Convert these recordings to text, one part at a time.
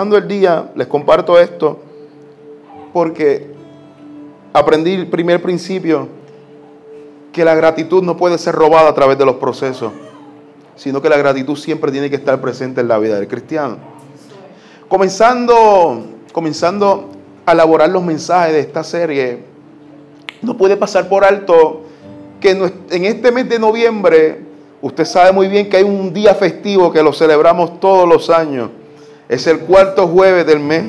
el día, les comparto esto porque aprendí el primer principio que la gratitud no puede ser robada a través de los procesos, sino que la gratitud siempre tiene que estar presente en la vida del cristiano. Comenzando, comenzando a elaborar los mensajes de esta serie, no puede pasar por alto que en este mes de noviembre, usted sabe muy bien que hay un día festivo que lo celebramos todos los años. Es el cuarto jueves del mes,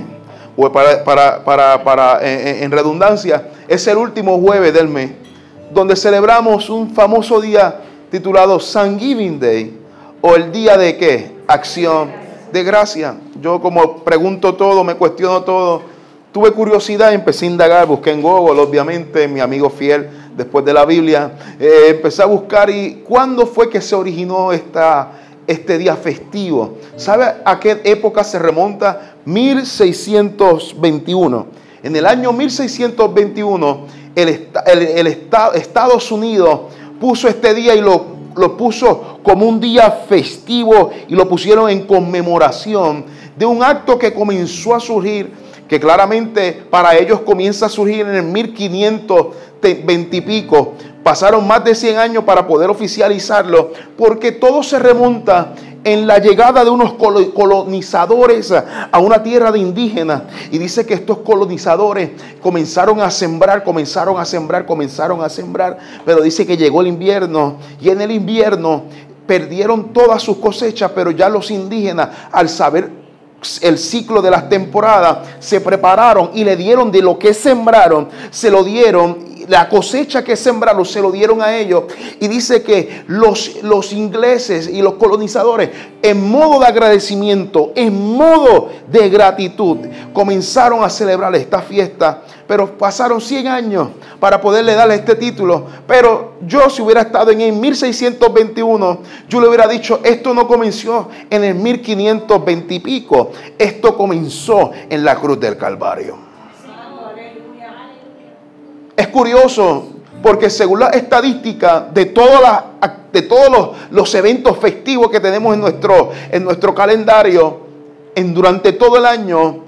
o para, para, para, en redundancia, es el último jueves del mes, donde celebramos un famoso día titulado Thanksgiving Day, o el día de qué? Acción de gracia. Yo como pregunto todo, me cuestiono todo, tuve curiosidad, empecé a indagar, busqué en Google, obviamente, mi amigo fiel después de la Biblia, eh, empecé a buscar y cuándo fue que se originó esta, este día festivo. ¿Sabe a qué época se remonta? 1621. En el año 1621, el, el, Estados Unidos puso este día y lo, lo puso como un día festivo y lo pusieron en conmemoración de un acto que comenzó a surgir que claramente para ellos comienza a surgir en el 1520 y pico. Pasaron más de 100 años para poder oficializarlo, porque todo se remonta en la llegada de unos colonizadores a una tierra de indígenas. Y dice que estos colonizadores comenzaron a sembrar, comenzaron a sembrar, comenzaron a sembrar. Pero dice que llegó el invierno y en el invierno perdieron todas sus cosechas, pero ya los indígenas al saber el ciclo de las temporadas, se prepararon y le dieron de lo que sembraron, se lo dieron, la cosecha que sembraron se lo dieron a ellos. Y dice que los, los ingleses y los colonizadores, en modo de agradecimiento, en modo de gratitud, comenzaron a celebrar esta fiesta pero pasaron 100 años para poderle darle este título. Pero yo si hubiera estado en el 1621, yo le hubiera dicho, esto no comenzó en el 1520 y pico, esto comenzó en la cruz del Calvario. Es curioso porque según la estadística de, todas de todos los, los, eventos festivos que tenemos en nuestro, en nuestro calendario, en, durante todo el año,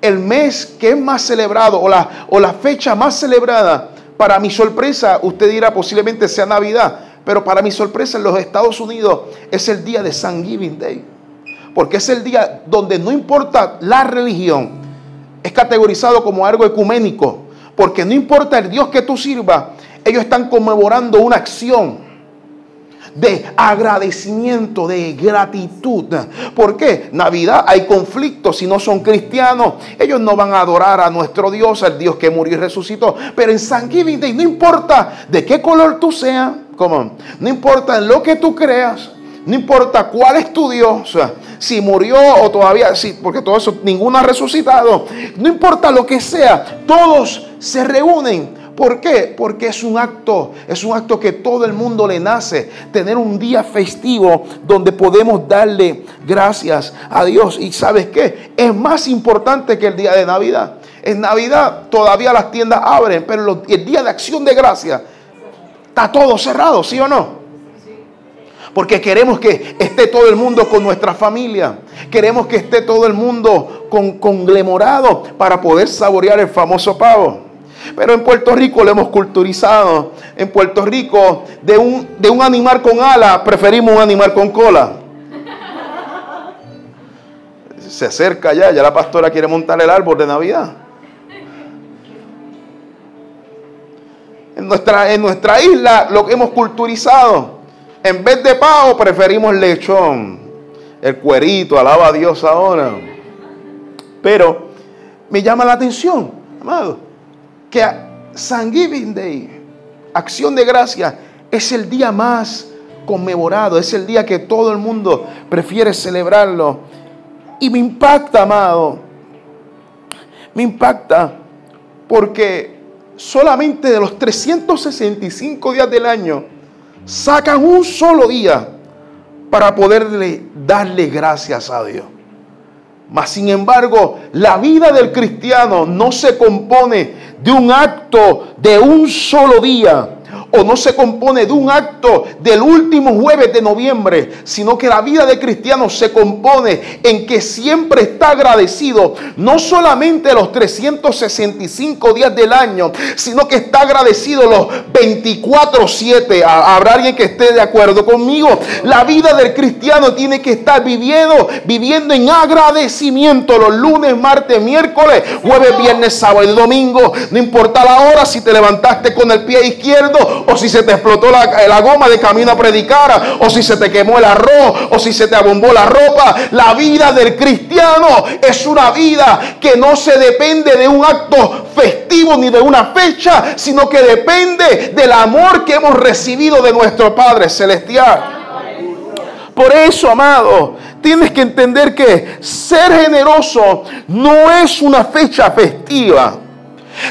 el mes que es más celebrado o la, o la fecha más celebrada, para mi sorpresa, usted dirá posiblemente sea Navidad, pero para mi sorpresa en los Estados Unidos es el día de Thanksgiving Day. Porque es el día donde no importa la religión, es categorizado como algo ecuménico. Porque no importa el Dios que tú sirvas, ellos están conmemorando una acción de agradecimiento, de gratitud. ¿Por qué? Navidad hay conflictos si no son cristianos. Ellos no van a adorar a nuestro Dios, al Dios que murió y resucitó. Pero en San Day no importa de qué color tú seas, no importa en lo que tú creas, no importa cuál es tu Dios, si murió o todavía, sí, porque todo eso, ninguno ha resucitado. No importa lo que sea, todos se reúnen ¿Por qué? Porque es un acto, es un acto que todo el mundo le nace, tener un día festivo donde podemos darle gracias a Dios. Y sabes qué? Es más importante que el día de Navidad. En Navidad todavía las tiendas abren, pero el día de acción de gracia está todo cerrado, ¿sí o no? Porque queremos que esté todo el mundo con nuestra familia. Queremos que esté todo el mundo con, conglemorado para poder saborear el famoso pavo. Pero en Puerto Rico lo hemos culturizado. En Puerto Rico, de un, de un animal con ala, preferimos un animal con cola. Se acerca ya, ya la pastora quiere montar el árbol de Navidad. En nuestra, en nuestra isla lo hemos culturizado. En vez de pavo, preferimos lechón. El cuerito, alaba a Dios ahora. Pero me llama la atención, amado que San Giving Day, acción de gracia, es el día más conmemorado, es el día que todo el mundo prefiere celebrarlo. Y me impacta, amado, me impacta porque solamente de los 365 días del año sacan un solo día para poderle darle gracias a Dios. Mas sin embargo, la vida del cristiano no se compone de un acto de un solo día o no se compone de un acto del último jueves de noviembre, sino que la vida de cristiano se compone en que siempre está agradecido, no solamente los 365 días del año, sino que está agradecido los 24/7. Habrá alguien que esté de acuerdo conmigo. La vida del cristiano tiene que estar viviendo, viviendo en agradecimiento los lunes, martes, miércoles, jueves, viernes, sábado y domingo. No importa la hora, si te levantaste con el pie izquierdo o si se te explotó la, goma de camino a predicar, o si se te quemó el arroz, o si se te abombó la ropa. La vida del cristiano es una vida que no se depende de un acto festivo ni de una fecha, sino que depende del amor que hemos recibido de nuestro Padre Celestial. Por eso, amado, tienes que entender que ser generoso no es una fecha festiva.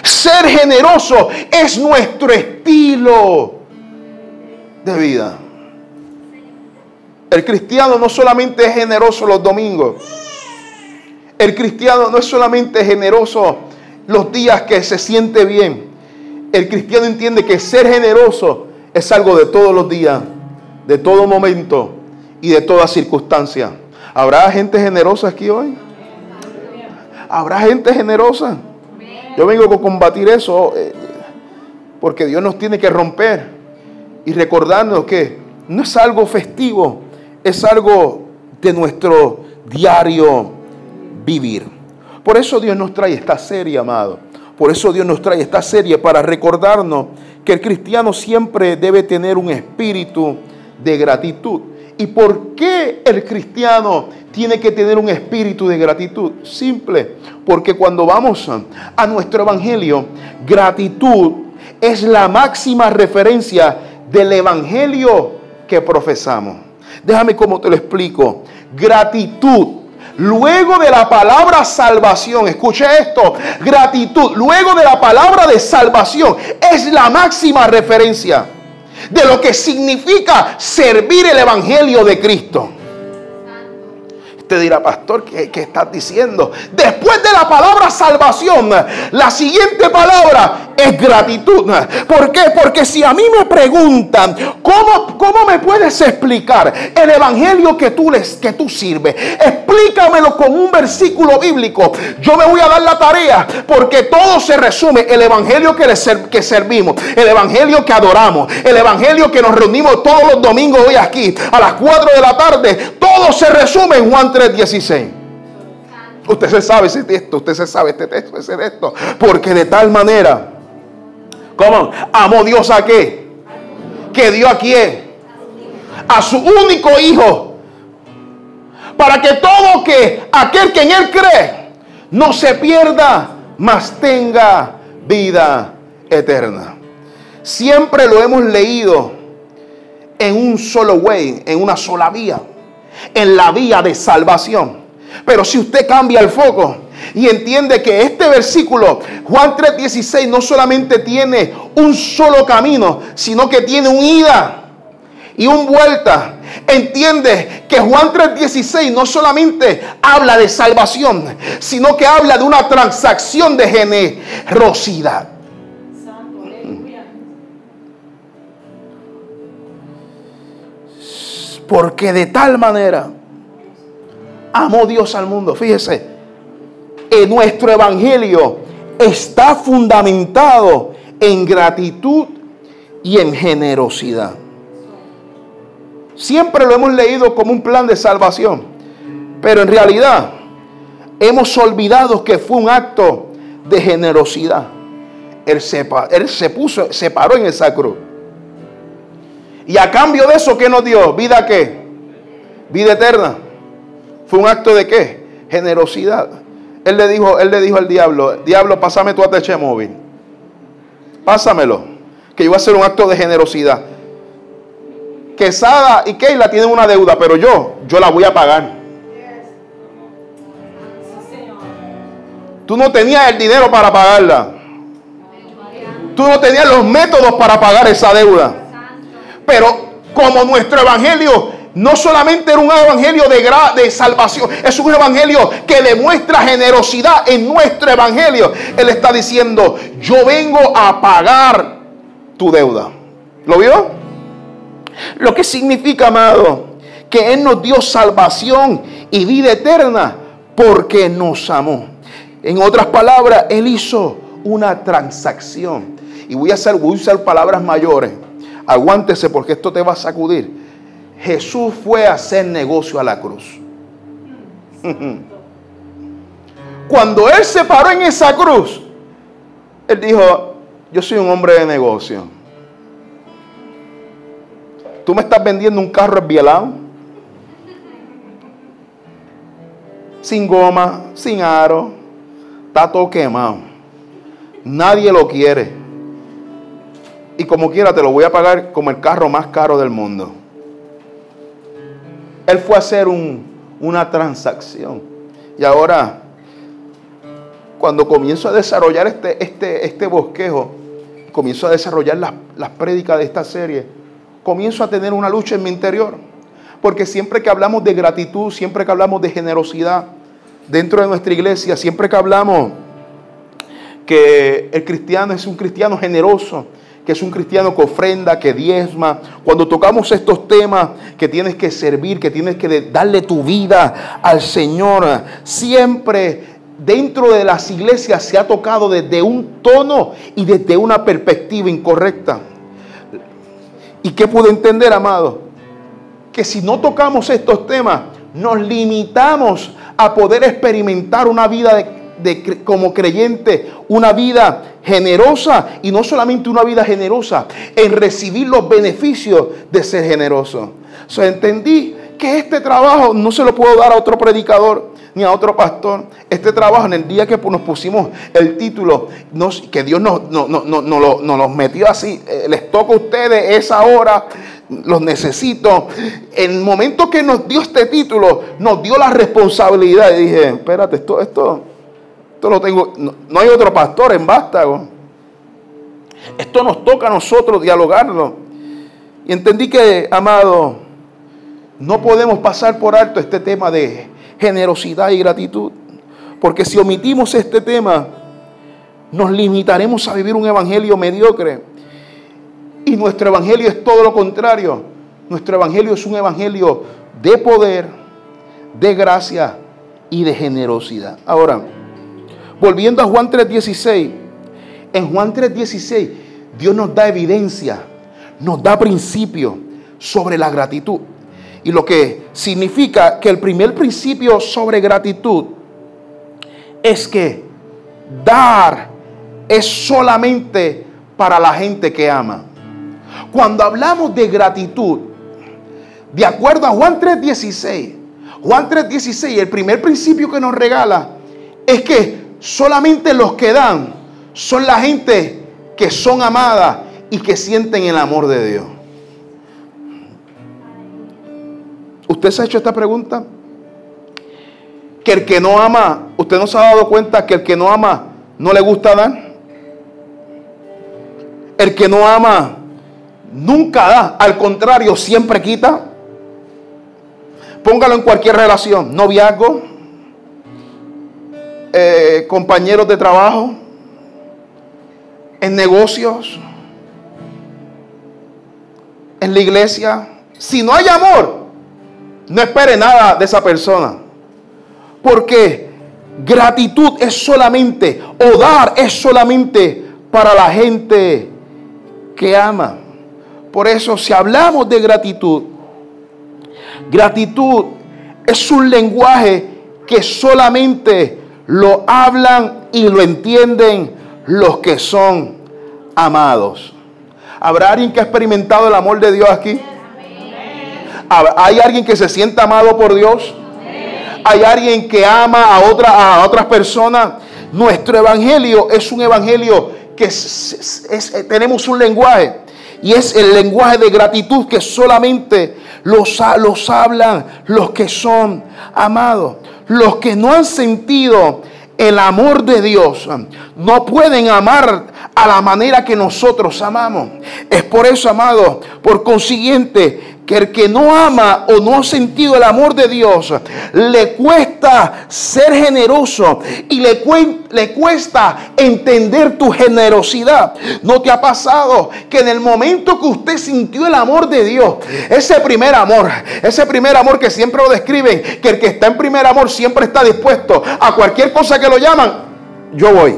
Ser generoso es nuestro estilo de vida. El cristiano no solamente es generoso los domingos. El cristiano no es solamente generoso los días que se siente bien. El cristiano entiende que ser generoso es algo de todos los días, de todo momento y de toda circunstancia. ¿Habrá gente generosa aquí hoy? ¿Habrá gente generosa? Yo vengo a combatir eso eh, porque Dios nos tiene que romper y recordarnos que no es algo festivo, es algo de nuestro diario vivir. Por eso Dios nos trae esta serie, amado. Por eso Dios nos trae esta serie para recordarnos que el cristiano siempre debe tener un espíritu de gratitud. ¿Y por qué el cristiano tiene que tener un espíritu de gratitud? Simple, porque cuando vamos a nuestro evangelio, gratitud es la máxima referencia del evangelio que profesamos. Déjame cómo te lo explico. Gratitud Luego de la palabra salvación, escuche esto, gratitud, luego de la palabra de salvación, es la máxima referencia de lo que significa servir el Evangelio de Cristo. Usted dirá, pastor, ¿qué, ¿qué, estás diciendo? Después de la palabra salvación, la siguiente palabra es gratitud. ¿Por qué? Porque si a mí me preguntan, ¿cómo, cómo me puedes explicar el evangelio que tú, les, que tú sirves? Explícamelo con un versículo bíblico. Yo me voy a dar la tarea porque todo se resume. El evangelio que, que servimos, el evangelio que adoramos, el evangelio que nos reunimos todos los domingos hoy aquí a las 4 de la tarde. Todo se resume en Juan 3:16. Usted se sabe ese texto, usted se sabe este texto, ese texto. Porque de tal manera ¿Cómo? ¿Amó Dios a qué? ¿Que dio a quién? A su único hijo. Para que todo que aquel que en él cree no se pierda, mas tenga vida eterna. Siempre lo hemos leído en un solo way, en una sola vía, en la vía de salvación. Pero si usted cambia el foco y entiende que este versículo, Juan 3:16, no solamente tiene un solo camino, sino que tiene un ida y un vuelta. Entiende que Juan 3:16 no solamente habla de salvación, sino que habla de una transacción de generosidad. Porque de tal manera amó Dios al mundo. Fíjese, nuestro evangelio está fundamentado en gratitud y en generosidad. Siempre lo hemos leído como un plan de salvación, pero en realidad hemos olvidado que fue un acto de generosidad. Él se, él se puso, se paró en esa cruz. Y a cambio de eso, ¿qué nos dio? ¿Vida qué? Vida eterna. ¿Fue un acto de qué? Generosidad. Él le dijo, él le dijo al diablo, diablo, pásame tu ATH móvil. Pásamelo. Que yo voy a hacer un acto de generosidad. Quesada y Keila tienen una deuda, pero yo, yo la voy a pagar. Tú no tenías el dinero para pagarla. Tú no tenías los métodos para pagar esa deuda. Pero como nuestro evangelio no solamente era un evangelio de, de salvación, es un evangelio que demuestra generosidad en nuestro evangelio. Él está diciendo, yo vengo a pagar tu deuda. ¿Lo vio? Lo que significa, amado, que Él nos dio salvación y vida eterna porque nos amó. En otras palabras, Él hizo una transacción. Y voy a, hacer, voy a usar palabras mayores. Aguántese porque esto te va a sacudir. Jesús fue a hacer negocio a la cruz. Cuando Él se paró en esa cruz, Él dijo, yo soy un hombre de negocio. Tú me estás vendiendo un carro esbielado, sin goma, sin aro, está todo quemado. Nadie lo quiere. Y como quiera te lo voy a pagar como el carro más caro del mundo. Él fue a hacer una transacción. Y ahora cuando comienzo a desarrollar este, este, este bosquejo, comienzo a desarrollar las, las prédicas de esta serie, comienzo a tener una lucha en mi interior. Porque siempre que hablamos de gratitud, siempre que hablamos de generosidad dentro de nuestra iglesia, siempre que hablamos que el cristiano es un cristiano generoso, que es un cristiano que ofrenda, que diezma. Cuando tocamos estos temas, que tienes que servir, que tienes que darle tu vida al Señor, siempre dentro de las iglesias se ha tocado desde un tono y desde una perspectiva incorrecta. ¿Y qué puedo entender, amado? Que si no tocamos estos temas, nos limitamos a poder experimentar una vida de, como creyente, una vida generosa y no solamente una vida generosa, en recibir los beneficios de ser generoso. So, entendí que este trabajo no se lo puedo dar a otro predicador ni a otro pastor. Este trabajo, en el día que nos pusimos el título, que Dios nos, nos metió así, eh, les toca a ustedes esa hora, los necesito. En el momento que nos dio este título, nos dio la responsabilidad. Y dije, espérate, esto, esto, esto lo tengo. No, hay otro pastor en Vástago. Esto nos toca a nosotros dialogarlo. Y entendí que, amado, no podemos pasar por alto este tema de generosidad y gratitud. Porque si omitimos este tema, nos limitaremos a vivir un evangelio mediocre. Y nuestro evangelio es todo lo contrario. Nuestro evangelio es un evangelio de poder, de gracia y de generosidad. Ahora, volviendo a Juan 3:16, en Juan 3:16 Dios nos da evidencia, nos da principio sobre la gratitud. Y lo que significa que el primer principio sobre gratitud es que dar es solamente para la gente que ama. Cuando hablamos de gratitud, de acuerdo a Juan 3:16, Juan 3:16, el primer principio que nos regala es que solamente los que dan son la gente que son amadas y que sienten el amor de Dios. ¿Usted se ha hecho esta pregunta? Que el que no ama, ¿usted no se ha dado cuenta que el que no ama no le gusta dar? El que no ama nunca da, al contrario, siempre quita. Póngalo en cualquier relación, noviazgo, eh, compañeros de trabajo, en negocios, en la iglesia. Si no hay amor, no espere nada de esa persona. Porque gratitud es solamente, o dar es solamente para la gente que ama. Por eso si hablamos de gratitud, gratitud es un lenguaje que solamente lo hablan y lo entienden los que son amados. ¿Habrá alguien que ha experimentado el amor de Dios aquí? ¿Hay alguien que se sienta amado por Dios? ¿Hay alguien que ama a, otra, a otras personas? Nuestro evangelio es un evangelio que es, tenemos un lenguaje y es el lenguaje de gratitud que solamente los, los hablan los que son amados. Los que no han sentido el amor de Dios no pueden amar a la manera que nosotros amamos. Es por eso, amado, por consiguiente, que el que no ama o no ha sentido el amor de Dios, le cuesta ser generoso y le, cuesta entender tu generosidad. ¿No te ha pasado que en el momento que usted sintió el amor de Dios, ese primer amor, ese primer amor que siempre lo describen, que el que está en primer amor siempre está dispuesto a cualquier cosa que lo llaman, yo voy.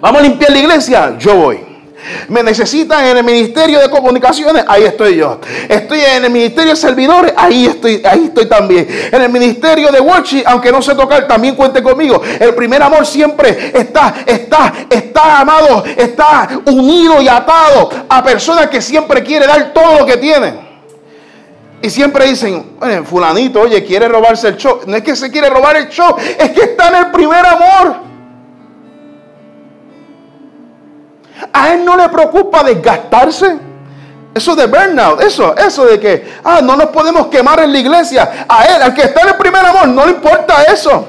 Vamos a limpiar la iglesia, yo voy. Me necesitan en el ministerio de comunicaciones, ahí estoy yo. Estoy en el ministerio de servidores, ahí estoy, ahí estoy también. En el ministerio de worship, aunque no sé tocar, también cuente conmigo. El primer amor siempre está, está, está amado, está unido y atado a personas que siempre quiere dar todo lo que tienen. Y siempre dicen, fulanito, oye, quiere robarse el show. No es que se quiere robar el show, es que está en el primer amor. A él no le preocupa desgastarse. Eso de burnout, eso, eso de que, ah, no nos podemos quemar en la iglesia. A él, al que está en el primer amor, no le importa eso.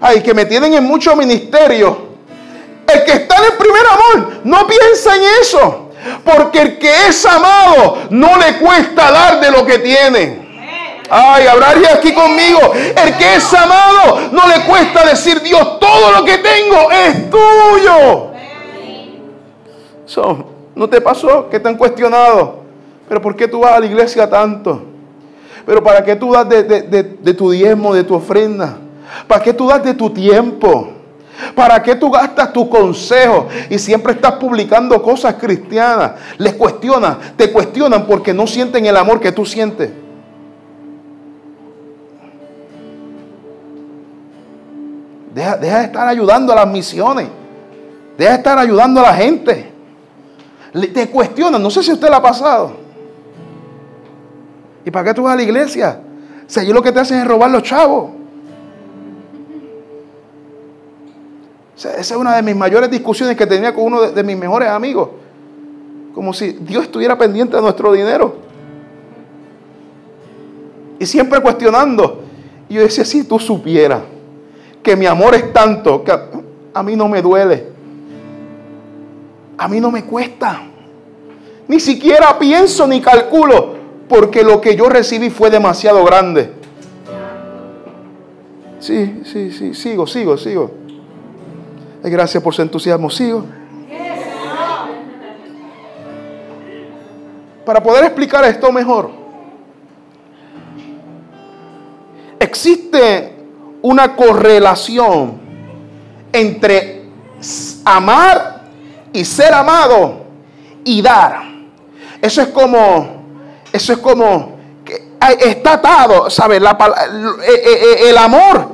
Ay, que me tienen en mucho ministerio. El que está en el primer amor, no piensa en eso. Porque el que es amado, no le cuesta dar de lo que tiene. Ay, hablaría aquí conmigo. El que es amado, no le cuesta decir, Dios, todo lo que tengo es tuyo. ¿No te pasó que te han cuestionado? ¿Pero por qué tú vas a la iglesia tanto? ¿Pero para qué tú das de, tu diezmo, de tu ofrenda? ¿Para qué tú das de tu tiempo? ¿Para qué tú gastas tu consejo y siempre estás publicando cosas cristianas? Les cuestionan, te cuestionan porque no sienten el amor que tú sientes. Deja de estar ayudando a las misiones. Deja de estar ayudando a la gente te cuestionan. No sé si usted la ha pasado. ¿Y para qué tú vas a la iglesia? Si allí lo que te hacen es robar los chavos. esa es una de mis mayores discusiones que tenía con uno de, de mis mejores amigos. Como si Dios estuviera pendiente de nuestro dinero. Y siempre cuestionando. Y yo decía, si tú supieras que mi amor es tanto que a mí no me duele a mí no me cuesta. Ni siquiera pienso ni calculo, porque lo que yo recibí fue demasiado grande. Sí, sí, sí, sigo, sigo, sigo. Gracias por su entusiasmo, sigo. Para poder explicar esto mejor, existe una correlación entre amar y ser amado y dar. Eso es como, eso es como, está atado, ¿sabes? La, eh, eh, eh, el amor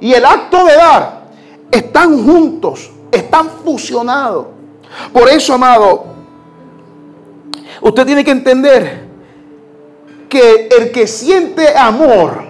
y el acto de dar están juntos, están fusionados. Por eso, amado, usted tiene que entender que el que siente amor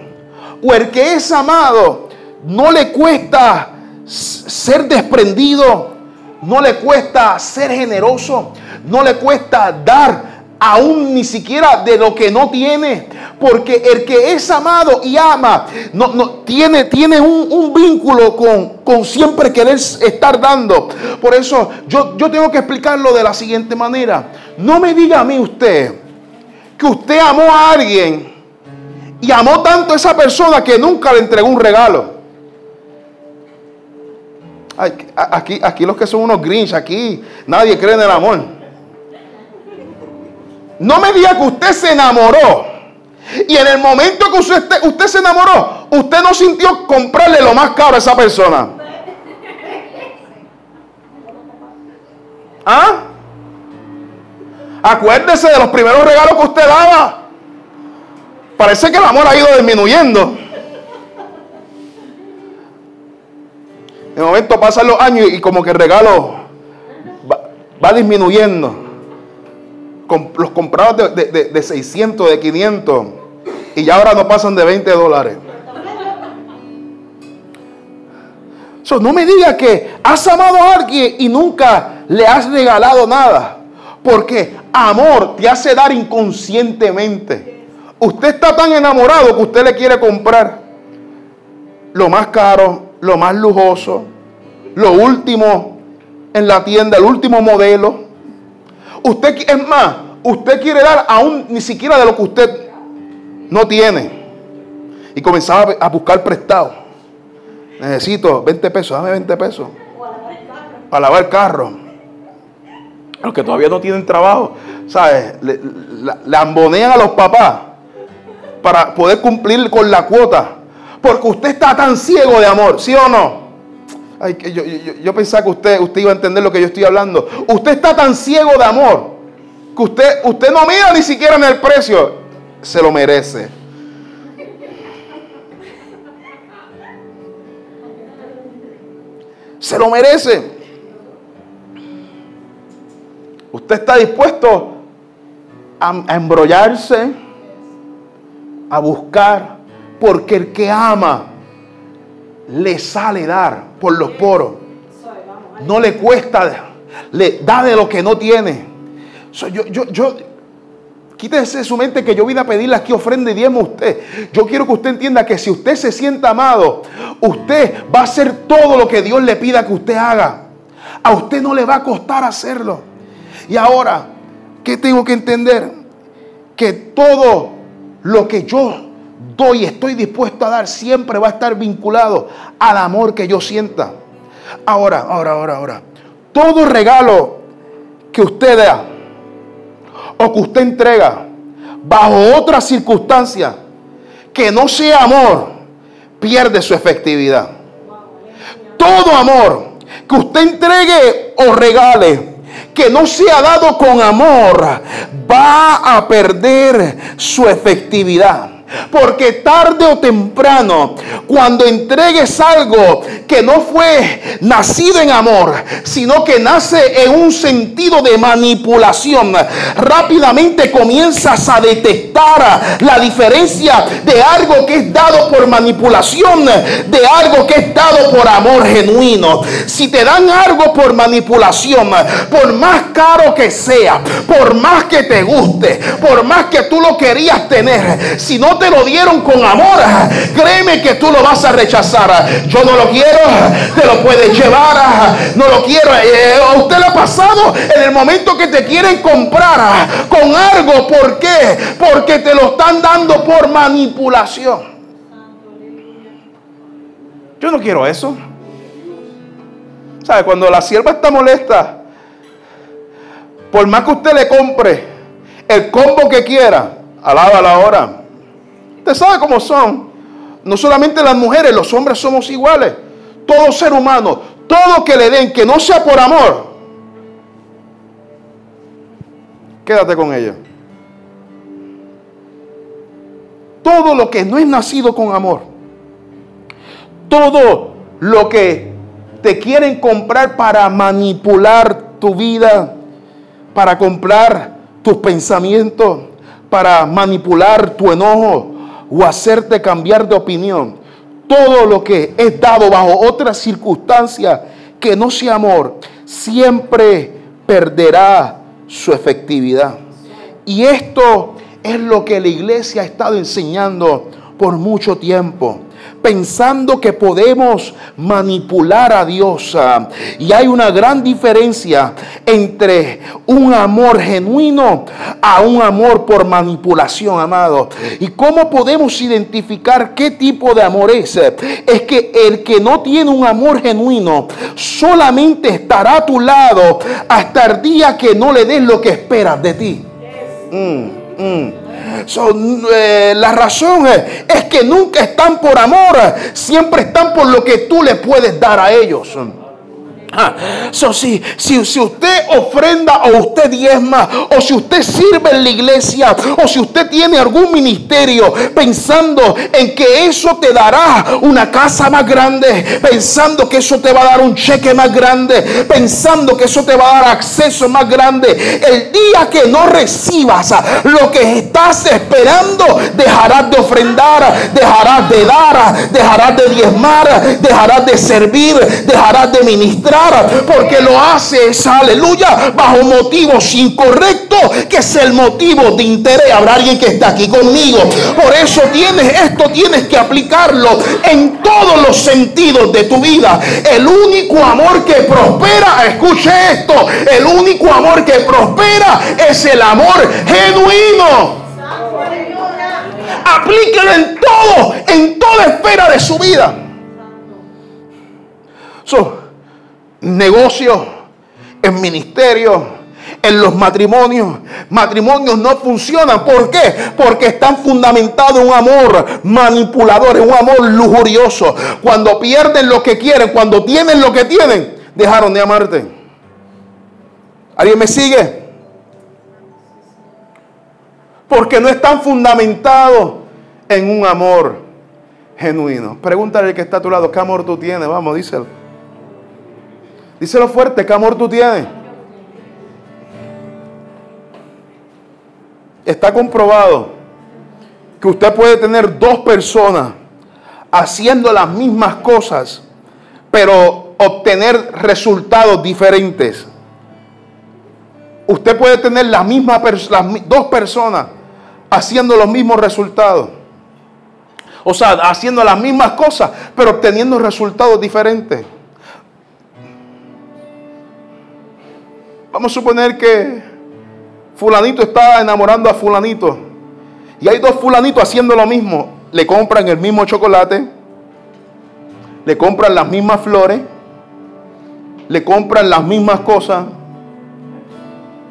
o el que es amado no le cuesta ser desprendido no le cuesta ser generoso, no le cuesta dar aún ni siquiera de lo que no tiene. Porque el que es amado y ama, no, no tiene, tiene un, vínculo con, con, siempre querer estar dando. Por eso yo, yo tengo que explicarlo de la siguiente manera. No me diga a mí usted que usted amó a alguien y amó tanto a esa persona que nunca le entregó un regalo. Aquí, aquí los que son unos Grinch, aquí nadie cree en el amor. No me diga que usted se enamoró. Y en el momento que usted, usted se enamoró, usted no sintió comprarle lo más caro a esa persona. ¿Ah? Acuérdese de los primeros regalos que usted daba. Parece que el amor ha ido disminuyendo. De momento pasan los años y como que el regalo va, disminuyendo. los comprados de, 600, de 500 y ya ahora no pasan de 20 dólares. no me diga que has amado a alguien y nunca le has regalado nada. Porque amor te hace dar inconscientemente. Usted está tan enamorado que usted le quiere comprar lo más caro, lo más lujoso, lo último en la tienda, el último modelo. Usted, es más, usted quiere dar aún ni siquiera de lo que usted no tiene. Y comenzaba a buscar prestado. Necesito 20 pesos, dame 20 pesos. Para lavar el carro. Los que todavía no tienen trabajo, ¿sabes? Le, ambonean a los papás para poder cumplir con la cuota. Porque usted está tan ciego de amor, ¿sí o no? Ay, yo, yo, yo, pensaba que usted, usted iba a entender lo que yo estoy hablando. Usted está tan ciego de amor que usted, usted no mira ni siquiera en el precio. Se lo merece. Se lo merece. Usted está dispuesto a, a embrollarse, a buscar, porque el que ama le sale dar por los poros. No le cuesta, le da de lo que no tiene. yo, yo, yo, quítese su mente que yo vine a pedirle aquí ofrenda y diezmo a usted. Yo quiero que usted entienda que si usted se sienta amado, usted va a hacer todo lo que Dios le pida que usted haga. A usted no le va a costar hacerlo. Y ahora, ¿qué tengo que entender? Que todo lo que yo doy, estoy dispuesto a dar, siempre va a estar vinculado al amor que yo sienta. Ahora, ahora, ahora, ahora. Todo regalo que usted da o que usted entrega bajo otra circunstancia que no sea amor, pierde su efectividad. Todo amor que usted entregue o regale que no sea dado con amor va a perder su efectividad. Porque tarde o temprano, cuando entregues algo que no fue nacido en amor, sino que nace en un sentido de manipulación, rápidamente comienzas a detectar la diferencia de algo que es dado por manipulación, de algo que es dado por amor genuino. Si te dan algo por manipulación, por más caro que sea, por más que te guste, por más que tú lo querías tener, si no te lo dieron con amor, créeme que tú lo vas a rechazar. Yo no lo quiero, te lo puedes llevar, no lo quiero. Eh, a usted le ha pasado en el momento que te quieren comprar con algo. ¿Por qué? Porque te lo están dando por manipulación. Yo no quiero eso. ¿Sabe? Cuando la sierva está molesta, por más que usted le compre el combo que quiera, alaba la hora. Usted sabe cómo son. No solamente las mujeres, los hombres somos iguales. Todo ser humano, todo que le den, que no sea por amor, quédate con ella. Todo lo que no es nacido con amor, todo lo que te quieren comprar para manipular tu vida, para comprar tus pensamientos, para manipular tu enojo, o hacerte cambiar de opinión. Todo lo que es dado bajo otras circunstancias que no sea amor, siempre perderá su efectividad. Y esto es lo que la iglesia ha estado enseñando por mucho tiempo pensando que podemos manipular a Dios. Ah, y hay una gran diferencia entre un amor genuino a un amor por manipulación, amado. ¿Y cómo podemos identificar qué tipo de amor es? Es que el que no tiene un amor genuino solamente estará a tu lado hasta el día que no le des lo que esperas de ti. Mm, mm. Eh, la razón es que nunca están por amor, siempre están por lo que tú le puedes dar a ellos. Ah, si, si, si, usted ofrenda o usted diezma o si usted sirve en la iglesia o si usted tiene algún ministerio pensando en que eso te dará una casa más grande, pensando que eso te va a dar un cheque más grande, pensando que eso te va a dar acceso más grande, el día que no recibas lo que estás esperando, dejarás de ofrendar, dejarás de dar, dejarás de diezmar, dejarás de servir, dejarás de ministrar porque lo haces, aleluya, bajo motivos incorrectos, que es el motivo de interés. Habrá alguien que está aquí conmigo. Por eso tienes esto, tienes que aplicarlo en todos los sentidos de tu vida. El único amor que prospera, escuche esto, el único amor que prospera es el amor genuino. Aplíquelo en todo, en toda esfera de su vida. So, negocio, en ministerio, en los matrimonios. Matrimonios no funcionan. ¿Por qué? Porque están fundamentados en un amor manipulador, en un amor lujurioso. Cuando pierden lo que quieren, cuando tienen lo que tienen, dejaron de amarte. ¿Alguien me sigue? Porque no están fundamentados en un amor genuino. Pregúntale al que está a tu lado, ¿qué amor tú tienes? Vamos, díselo. Díselo fuerte, ¿qué amor tú tienes? Está comprobado que usted puede tener dos personas haciendo las mismas cosas, pero obtener resultados diferentes. Usted puede tener las mismas dos personas haciendo los mismos resultados. O sea, haciendo las mismas cosas, pero obteniendo resultados diferentes. Vamos a suponer que fulanito está enamorando a fulanito. Y hay dos fulanitos haciendo lo mismo. Le compran el mismo chocolate. Le compran las mismas flores. Le compran las mismas cosas.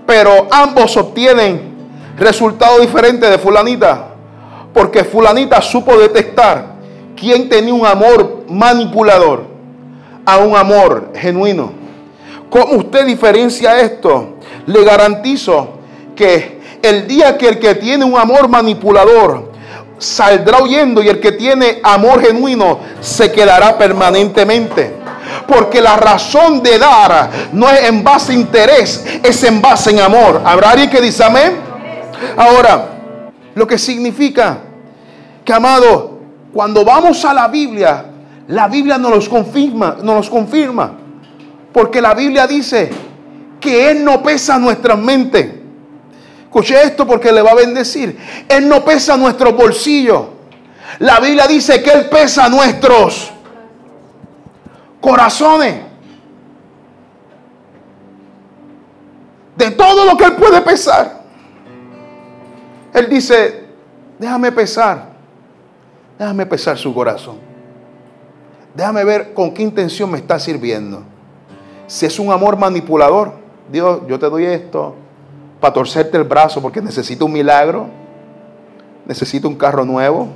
Pero ambos obtienen resultados diferentes de fulanita. Porque fulanita supo detectar quién tenía un amor manipulador a un amor genuino. ¿Cómo usted diferencia esto? Le garantizo que el día que el que tiene un amor manipulador saldrá huyendo y el que tiene amor genuino se quedará permanentemente. Porque la razón de dar no es en base a interés, es en base en amor. ¿Habrá alguien que dice amén? Ahora, lo que significa que, amado, cuando vamos a la Biblia, la Biblia nos los confirma, nos los confirma. Porque la Biblia dice que Él no pesa nuestra mente. Escuche esto porque le va a bendecir. Él no pesa nuestros bolsillos. La Biblia dice que Él pesa nuestros corazones. De todo lo que Él puede pesar. Él dice, déjame pesar. Déjame pesar su corazón. Déjame ver con qué intención me está sirviendo. Si es un amor manipulador, Dios, yo te doy esto para torcerte el brazo porque necesito un milagro, necesito un carro nuevo,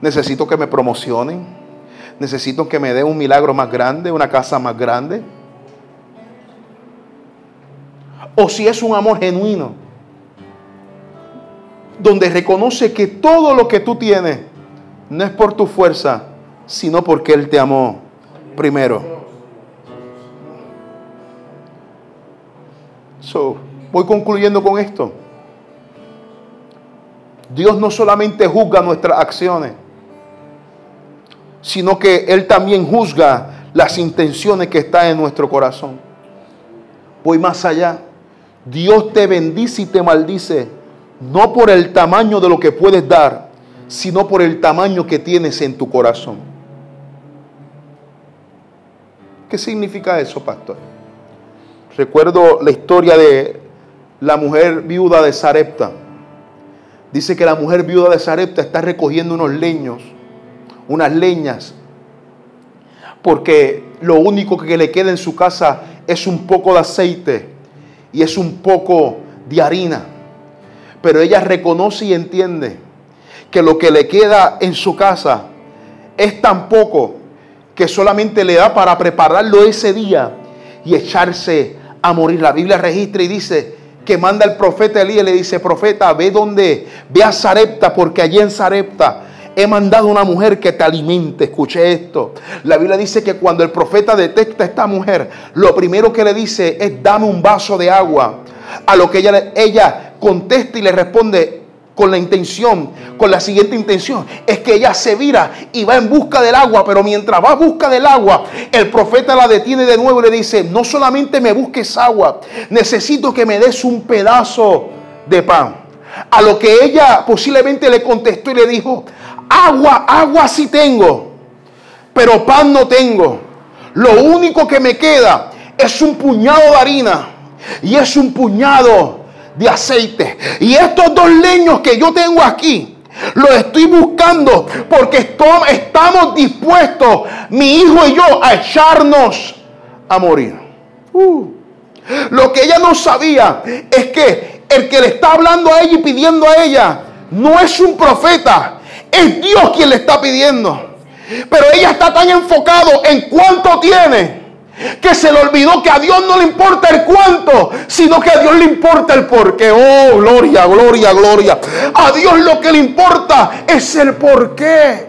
necesito que me promocionen, necesito que me den un milagro más grande, una casa más grande. O si es un amor genuino, donde reconoce que todo lo que tú tienes no es por tu fuerza, sino porque Él te amó primero. Voy concluyendo con esto. Dios no solamente juzga nuestras acciones, sino que Él también juzga las intenciones que están en nuestro corazón. Voy más allá. Dios te bendice y te maldice, no por el tamaño de lo que puedes dar, sino por el tamaño que tienes en tu corazón. ¿Qué significa eso, pastor? Recuerdo la historia de la mujer viuda de Sarepta. Dice que la mujer viuda de Sarepta está recogiendo unos leños, unas leñas, porque lo único que le queda en su casa es un poco de aceite y es un poco de harina. Pero ella reconoce y entiende que lo que le queda en su casa es tan poco que solamente le da para prepararlo ese día y echarse a morir. La Biblia registra y dice que manda el profeta Elías le dice, profeta, ve donde, ve a Sarepta, porque allí en Sarepta he mandado una mujer que te alimente. Escuche esto. La Biblia dice que cuando el profeta detecta a esta mujer, lo primero que le dice es, dame un vaso de agua. A lo que ella, ella contesta y le responde, con la intención, con la siguiente intención, es que ella se vira y va en busca del agua, pero mientras va a busca del agua, el profeta la detiene de nuevo y le dice, no solamente me busques agua, necesito que me des un pedazo de pan. A lo que ella posiblemente le contestó y le dijo, agua, agua sí tengo, pero pan no tengo. Lo único que me queda es un puñado de harina y es un puñado de aceite. Y estos dos leños que yo tengo aquí, los estoy buscando porque estamos dispuestos, mi hijo y yo, a echarnos a morir. Uh. Lo que ella no sabía es que el que le está hablando a ella y pidiendo a ella no es un profeta, es Dios quien le está pidiendo. Pero ella está tan enfocado en cuánto tiene que se le olvidó que a Dios no le importa el cuánto, sino que a Dios le importa el por qué. Oh, gloria, gloria, gloria. A Dios lo que le importa es el por qué.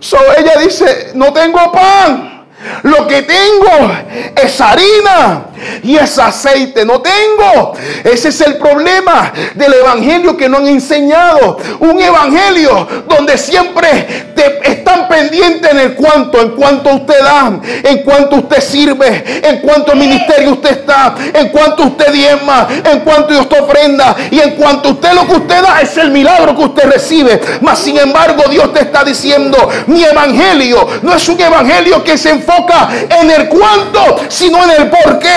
So ella dice, no tengo pan. Lo que tengo es harina y es aceite. No tengo. Ese es el problema del evangelio que no han enseñado. Un evangelio donde siempre te están pendientes en el cuánto, en cuánto usted da, en cuánto usted sirve, en cuánto ministerio usted está, en cuánto usted diezma, en cuánto usted ofrenda y en cuanto usted lo que usted da es el milagro que usted recibe. Mas sin embargo, Dios te está diciendo, mi evangelio no es un evangelio que se enfoca en el cuánto, sino en el por qué.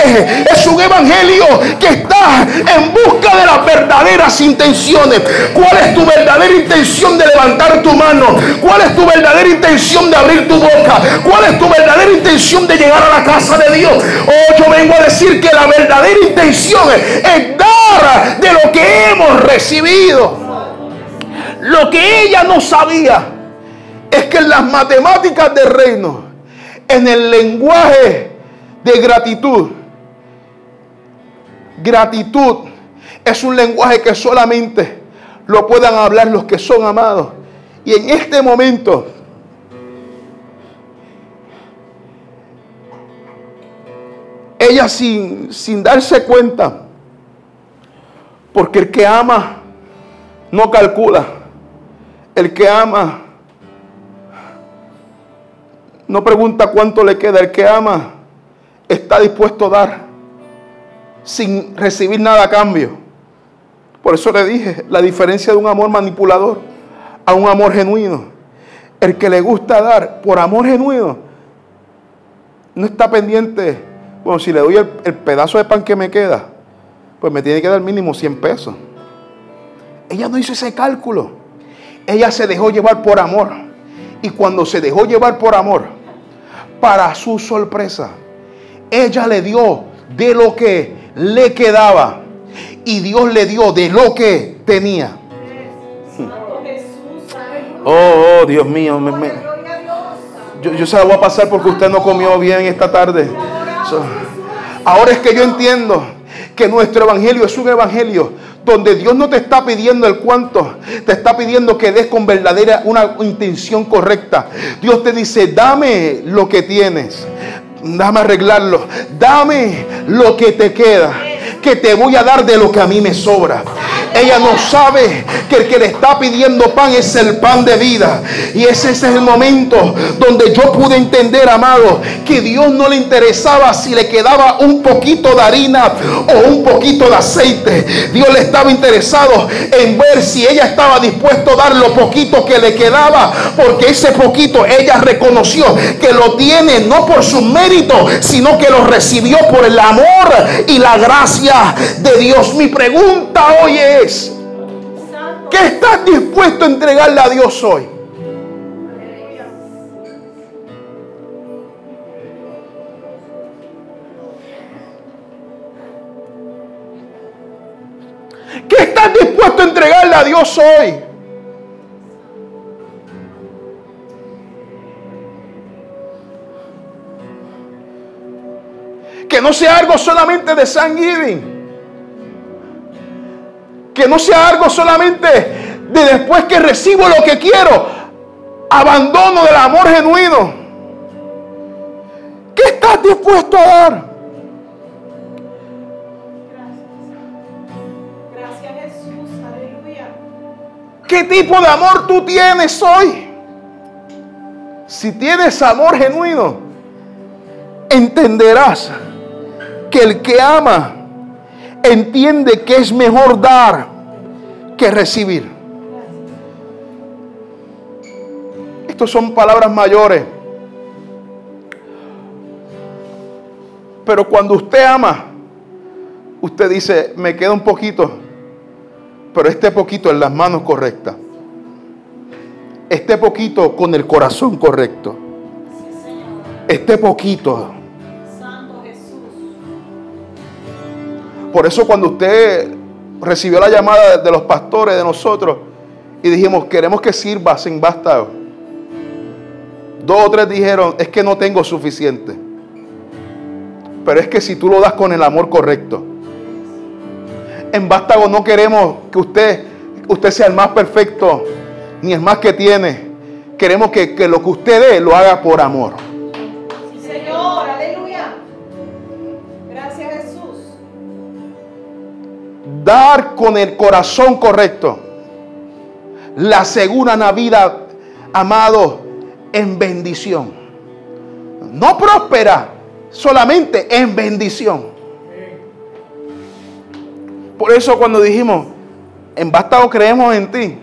Es un evangelio que está en busca de las verdaderas intenciones. ¿Cuál es tu verdadera intención de levantar tu mano? ¿Cuál es tu verdadera intención de abrir tu boca? ¿Cuál es tu verdadera intención de llegar a la casa de Dios? Oh, yo vengo a decir que la verdadera intención es dar de lo que hemos recibido. Lo que ella no sabía es que en las matemáticas del reino en el lenguaje de gratitud. Gratitud es un lenguaje que solamente lo puedan hablar los que son amados. Y en este momento, ella sin, sin darse cuenta, porque el que ama no calcula, el que ama no pregunta cuánto le queda. El que ama está dispuesto a dar sin recibir nada a cambio. Por eso le dije la diferencia de un amor manipulador a un amor genuino. El que le gusta dar por amor genuino no está pendiente. Bueno, si le doy el, pedazo de pan que me queda, pues me tiene que dar mínimo 100 pesos. Ella no hizo ese cálculo. Ella se dejó llevar por amor. Y cuando se dejó llevar por amor, para su sorpresa, ella le dio de lo que le quedaba y Dios le dio de lo que tenía. Oh, oh Dios mío. yo, se la voy a pasar porque usted no comió bien esta tarde. ahora es que yo entiendo que nuestro evangelio es un evangelio donde Dios no te está pidiendo el cuánto, te está pidiendo que des con verdadera una intención correcta. Dios te dice, dame lo que tienes, dame arreglarlo, dame lo que te queda, que te voy a dar de lo que a mí me sobra. Ella no sabe que el que le está pidiendo pan es el pan de vida. Y ese, es el momento donde yo pude entender, amado, que Dios no le interesaba si le quedaba un poquito de harina o un poquito de aceite. Dios le estaba interesado en ver si ella estaba dispuesto a dar lo poquito que le quedaba. Porque ese poquito ella reconoció que lo tiene no por su mérito, sino que lo recibió por el amor y la gracia de Dios. Mi pregunta hoy es, ¿Qué estás dispuesto a entregarle a Dios hoy? ¿Qué estás dispuesto a entregarle a Dios hoy? Que no sea algo solamente de San Giving que no sea algo solamente de después que recibo lo que quiero, abandono del amor genuino. ¿Qué estás dispuesto a dar? Gracias. Gracias Jesús. Aleluya. ¿Qué tipo de amor tú tienes hoy? Si tienes amor genuino, entenderás que el que ama entiende que es mejor dar que recibir. Estas son palabras mayores. Pero cuando usted ama, usted dice, me queda un poquito, pero este poquito en las manos correctas. Este poquito con el corazón correcto. Este poquito. Por eso cuando usted recibió la llamada de los pastores, de nosotros, y dijimos, queremos que sirva sin basta. Dos o tres dijeron, es que no tengo suficiente. Pero es que si tú lo das con el amor correcto. En Vástago no queremos que usted, usted sea el más perfecto, ni el más que tiene. Queremos que, que lo que usted dé lo haga por amor. Dar con el corazón correcto. La segunda Navidad, amado, en bendición. No próspera, solamente en bendición. Por eso cuando dijimos, en Bastado creemos en ti,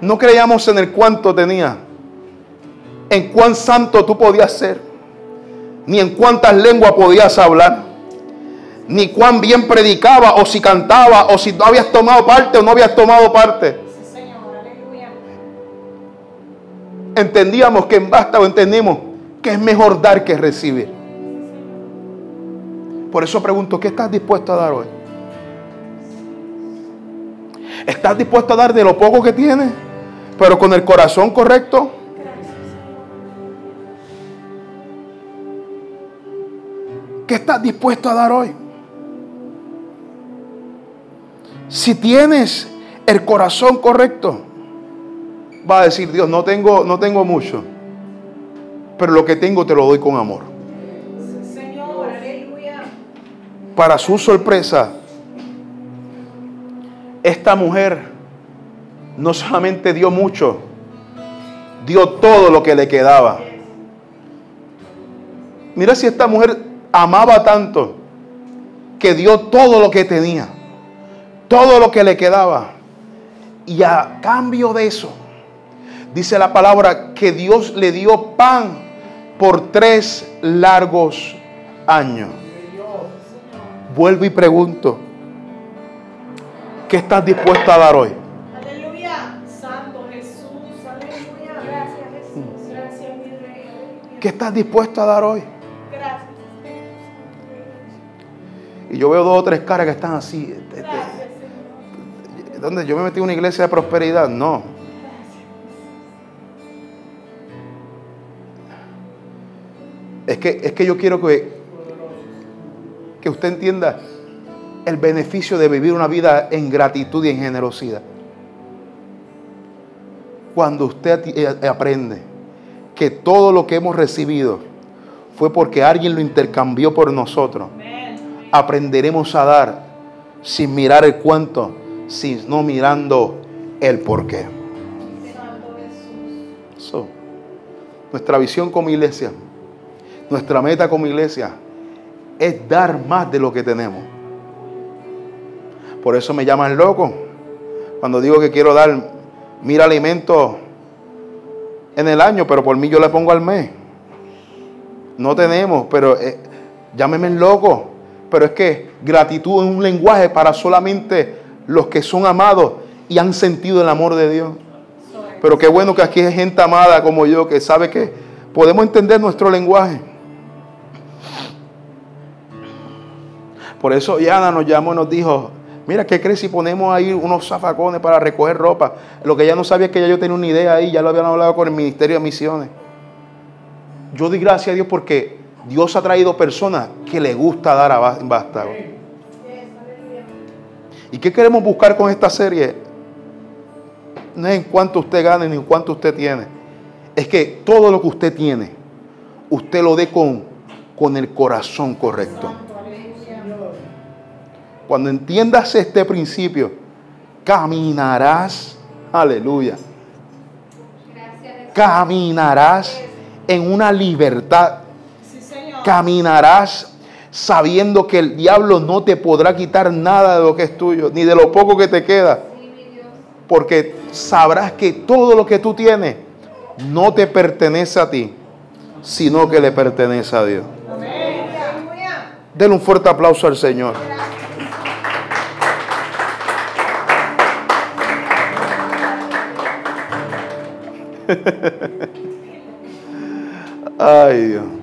no creíamos en el cuánto tenía, en cuán santo tú podías ser, ni en cuántas lenguas podías hablar, ni cuán bien predicaba o si cantaba o si no habías tomado parte o no habías tomado parte. Entendíamos que en Bastado entendimos que es mejor dar que recibir. Por eso pregunto, ¿qué estás dispuesto a dar hoy? ¿Estás dispuesto a dar de lo poco que tienes, pero con el corazón correcto? ¿Qué estás dispuesto a dar hoy? Si tienes el corazón correcto, va a decir Dios, no tengo, no tengo mucho, pero lo que tengo te lo doy con amor. Señor, aleluya. Para su sorpresa, esta mujer no solamente dio mucho, dio todo lo que le quedaba. Mira si esta mujer amaba tanto que dio todo lo que tenía, todo lo que le quedaba. Y a cambio de eso, dice la palabra que Dios le dio pan por tres largos años. Vuelvo y pregunto, ¿qué estás dispuesto a dar hoy? Aleluya. Santo Jesús, aleluya. Gracias Jesús. Gracias mi rey. aleluya. ¿Qué estás dispuesto a dar hoy? Gracias. Y yo veo dos o tres caras que están así. este, este. ¿Dónde? Yo me metí en una iglesia de prosperidad. No. Es que, es que yo quiero que, que usted entienda el beneficio de vivir una vida en gratitud y en generosidad. Cuando usted ati- eh, aprende que todo lo que hemos recibido fue porque alguien lo intercambió por nosotros, aprenderemos a dar sin mirar el cuánto, sino mirando el porqué. So, nuestra visión como iglesia, nuestra meta como iglesia es dar más de lo que tenemos. Por eso me llaman loco cuando digo que quiero dar mil alimentos en el año, pero por mí yo le pongo al mes. No tenemos, pero eh, llámeme loco. Pero es que gratitud es un lenguaje para solamente los que son amados y han sentido el amor de Dios. Pero qué bueno que aquí hay gente amada como yo que sabe que podemos entender nuestro lenguaje. Por eso Yana nos llamó y nos dijo, mira, ¿qué crees si ponemos ahí unos zafacones para recoger ropa? Lo que ella no sabía es que ya yo tenía una idea ahí, ya lo habían hablado con el Ministerio de Misiones. Yo doy gracias a Dios porque Dios ha traído personas que le gusta dar a. ¿Y qué queremos buscar con esta serie? No es en cuánto usted gane ni en cuánto usted tiene. Es que todo lo que usted tiene, usted lo dé con, con el corazón correcto. Cuando entiendas este principio, caminarás Aleluya. Caminarás en una libertad. Caminarás sabiendo que el diablo no te podrá quitar nada de lo que es tuyo, ni de lo poco que te queda. Porque sabrás que todo lo que tú tienes no te pertenece a ti, sino que le pertenece a Dios. Denle un fuerte aplauso al Señor. Ay, Dios.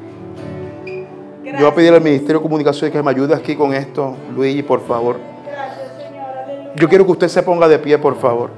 Yo voy a pedir al Ministerio de Comunicaciones que me ayude aquí con esto. Luigi, por favor. Gracias, Señor. Yo quiero que usted se ponga de pie, por favor.